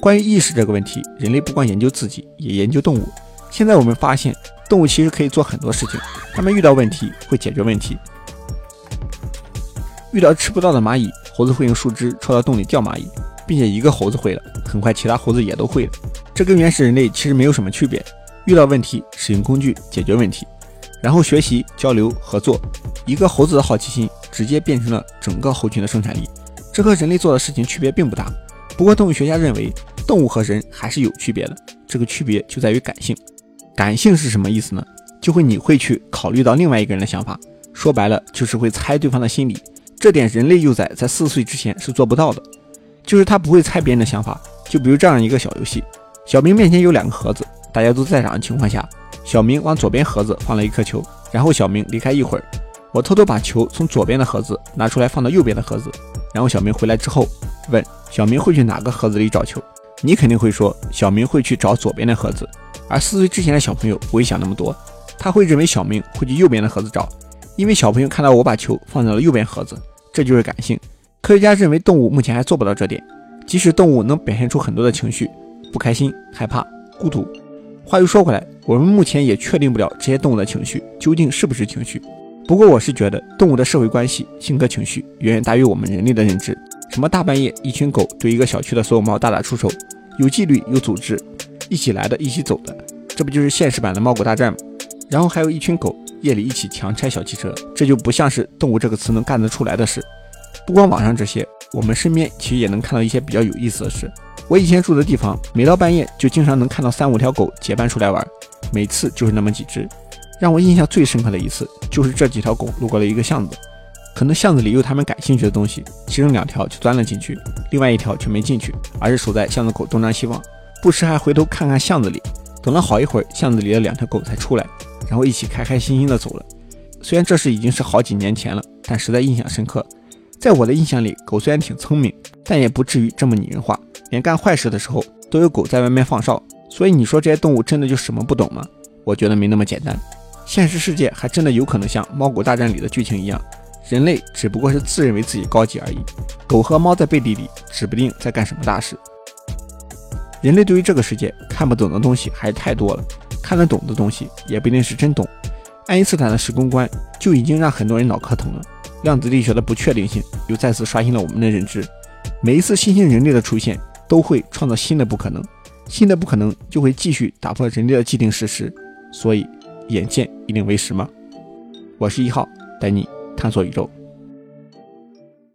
关于意识这个问题，人类不光研究自己，也研究动物。现在我们发现，动物其实可以做很多事情。它们遇到问题会解决问题。遇到吃不到的蚂蚁，猴子会用树枝戳到洞里钓蚂蚁，并且一个猴子会了，很快其他猴子也都会了。这跟原始人类其实没有什么区别。遇到问题，使用工具解决问题，然后学习、交流、合作。一个猴子的好奇心直接变成了整个猴群的生产力。这和人类做的事情区别并不大。不过动物学家认为，动物和人还是有区别的。这个区别就在于感性。感性是什么意思呢？就会你会去考虑到另外一个人的想法，说白了就是会猜对方的心理。这点人类幼崽在四岁之前是做不到的，就是他不会猜别人的想法。就比如这样一个小游戏：小明面前有两个盒子，大家都在场的情况下，小明往左边盒子放了一颗球，然后小明离开一会儿，我偷偷把球从左边的盒子拿出来放到右边的盒子，然后小明回来之后问小明会去哪个盒子里找球？你肯定会说小明会去找左边的盒子，而四岁之前的小朋友不会想那么多，他会认为小明会去右边的盒子找，因为小朋友看到我把球放在了右边盒子。这就是感性。科学家认为动物目前还做不到这点，即使动物能表现出很多的情绪，不开心、害怕、孤独。话又说回来，我们目前也确定不了这些动物的情绪究竟是不是情绪。不过我是觉得，动物的社会关系、性格、情绪远远大于我们人类的认知。什么大半夜一群狗对一个小区的所有猫大打出手，有纪律、有组织，一起来的、一起走的，这不就是现实版的猫狗大战吗？然后还有一群狗。夜里一起强拆小汽车，这就不像是“动物”这个词能干得出来的事。不光网上这些，我们身边其实也能看到一些比较有意思的事。我以前住的地方，每到半夜就经常能看到三五条狗结伴出来玩，每次就是那么几只。让我印象最深刻的一次，就是这几条狗路过了一个巷子，可能巷子里有他们感兴趣的东西，其中两条就钻了进去，另外一条却没进去，而是守在巷子口东张西望，不时还回头看看巷子里。等了好一会儿，巷子里的两条狗才出来。然后一起开开心心的走了。虽然这事已经是好几年前了，但实在印象深刻。在我的印象里，狗虽然挺聪明，但也不至于这么拟人化。连干坏事的时候都有狗在外面放哨。所以你说这些动物真的就什么不懂吗？我觉得没那么简单。现实世界还真的有可能像《猫狗大战》里的剧情一样，人类只不过是自认为自己高级而已。狗和猫在背地里指不定在干什么大事。人类对于这个世界看不懂的东西还太多了。看得懂的东西也不一定是真懂。爱因斯坦的时空观就已经让很多人脑壳疼了。量子力学的不确定性又再次刷新了我们的认知。每一次新兴人类的出现，都会创造新的不可能，新的不可能就会继续打破人类的既定事实。所以，眼见一定为实吗？我是一号，带你探索宇宙。